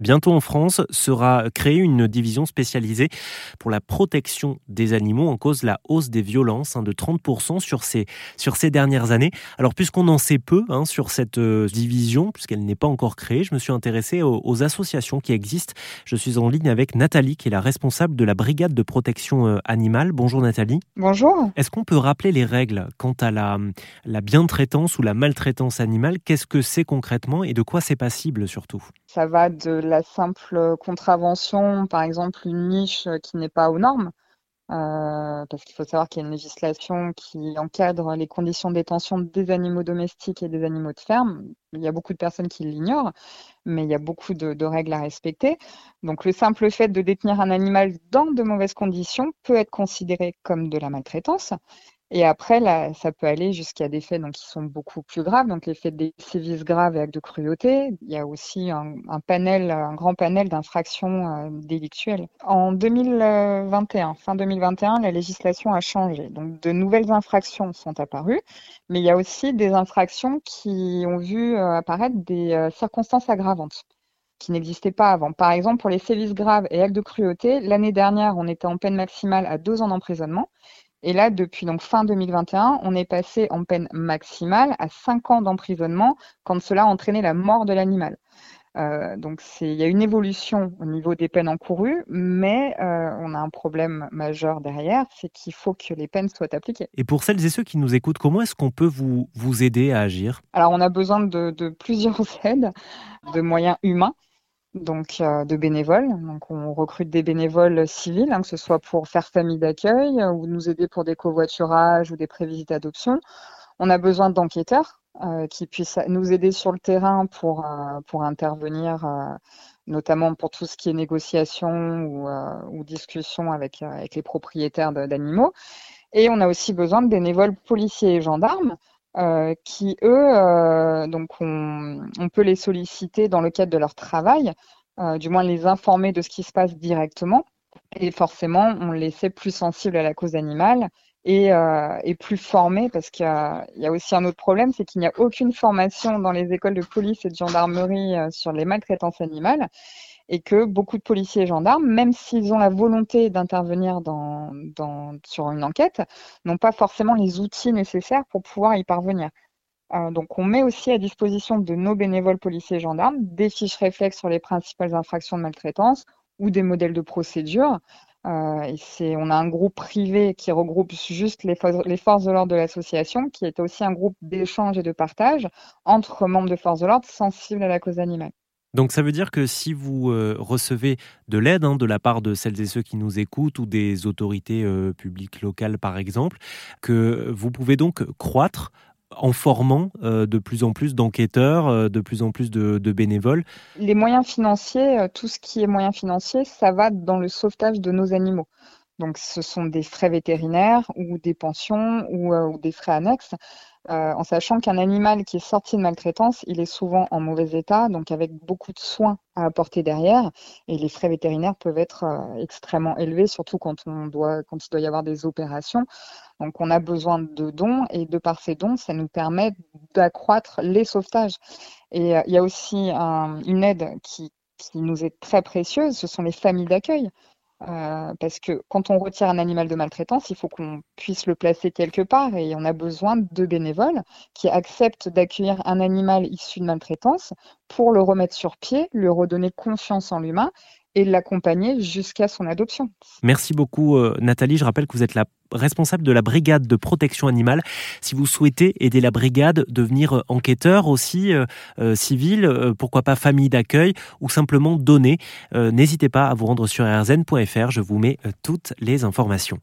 Bientôt en France sera créée une division spécialisée pour la protection des animaux en cause la hausse des violences hein, de 30% sur ces, sur ces dernières années. Alors puisqu'on en sait peu hein, sur cette euh, division, puisqu'elle n'est pas encore créée, je me suis intéressé aux, associations qui existent. Je suis en ligne avec Nathalie qui est la responsable de la brigade de protection euh, animale. Bonjour Nathalie. Bonjour. Est-ce qu'on peut rappeler les règles quant à la, la bientraitance ou la maltraitance animale? Qu'est-ce que c'est concrètement et de quoi c'est passible surtout? Ça va de la simple contravention, par exemple une niche qui n'est pas aux normes, euh, parce qu'il faut savoir qu'il y a une législation qui encadre les conditions de détention des animaux domestiques et des animaux de ferme. Il y a beaucoup de personnes qui l'ignorent, mais il y a beaucoup de, règles à respecter. Donc le simple fait de détenir un animal dans de mauvaises conditions peut être considéré comme de la maltraitance. Et après, là, ça peut aller jusqu'à des faits donc, qui sont beaucoup plus graves, donc les faits des sévices graves et actes de cruauté. Il y a aussi un, panel, un grand panel d'infractions euh, délictuelles. En 2021, fin 2021, la législation a changé. Donc de nouvelles infractions sont apparues, mais il y a aussi des infractions qui ont vu euh, apparaître des euh, circonstances aggravantes qui n'existaient pas avant. Par exemple, pour les sévices graves et actes de cruauté, l'année dernière, on était en peine maximale à deux ans d'emprisonnement. Et là, depuis donc fin 2021, on est passé en peine maximale à 5 ans d'emprisonnement quand cela a entraîné la mort de l'animal. Euh, donc il y a une évolution au niveau des peines encourues, mais euh, on a un problème majeur derrière, c'est qu'il faut que les peines soient appliquées. Et pour celles et ceux qui nous écoutent, comment est-ce qu'on peut vous, vous aider à agir? Alors on a besoin de, de plusieurs aides, de moyens humains donc euh, de bénévoles. Donc on recrute des bénévoles civils, hein, que ce soit pour faire famille d'accueil euh, ou nous aider pour des covoiturages ou des prévisites d'adoption. On a besoin d'enquêteurs euh, qui puissent nous aider sur le terrain pour, pour intervenir, notamment pour tout ce qui est négociation ou, ou discussion avec, avec les propriétaires d'animaux. Et on a aussi besoin de bénévoles policiers et gendarmes euh, qui, eux, euh, donc on, peut les solliciter dans le cadre de leur travail, euh, du moins les informer de ce qui se passe directement. Et forcément, on les fait plus sensibles à la cause animale et, plus formés parce qu'il y, a aussi un autre problème, c'est qu'il n'y a aucune formation dans les écoles de police et de gendarmerie sur les maltraitances animales et que beaucoup de policiers et gendarmes, même s'ils ont la volonté d'intervenir sur une enquête, n'ont pas forcément les outils nécessaires pour pouvoir y parvenir. Euh, donc on met aussi à disposition de nos bénévoles policiers et gendarmes des fiches réflexes sur les principales infractions de maltraitance ou des modèles de procédure. Euh, on a un groupe privé qui regroupe juste les, les forces de l'ordre de l'association, qui est aussi un groupe d'échange et de partage entre membres de forces de l'ordre sensibles à la cause animale. Donc ça veut dire que si vous euh, recevez de l'aide hein, de la part de celles et ceux qui nous écoutent ou des autorités euh, publiques locales par exemple, que vous pouvez donc croître en formant euh, de plus en plus d'enquêteurs, de plus en plus de, de, bénévoles Les moyens financiers, tout ce qui est moyens financiers, ça va dans le sauvetage de nos animaux. Donc ce sont des frais vétérinaires ou des pensions ou, ou des frais annexes. Euh, en sachant qu'un animal qui est sorti de maltraitance, il est souvent en mauvais état, donc avec beaucoup de soins à apporter derrière, et les frais vétérinaires peuvent être euh, extrêmement élevés, surtout quand on doit, quand il doit y avoir des opérations. Donc on a besoin de dons, et de par ces dons, ça nous permet d'accroître les sauvetages. Et euh, il y a aussi une aide qui nous est très précieuse, ce sont les familles d'accueil. Euh, parce que quand on retire un animal de maltraitance, il faut qu'on puisse le placer quelque part et on a besoin de bénévoles qui acceptent d'accueillir un animal issu de maltraitance pour le remettre sur pied, lui redonner confiance en l'humain et l'accompagner jusqu'à son adoption. Merci beaucoup euh, Nathalie. Je rappelle que vous êtes la responsable de la brigade de protection animale. Si vous souhaitez aider la brigade, devenir euh, enquêteur aussi, euh, civil, pourquoi pas famille d'accueil ou simplement donner, n'hésitez pas à vous rendre sur rzn.fr. Je vous mets toutes les informations.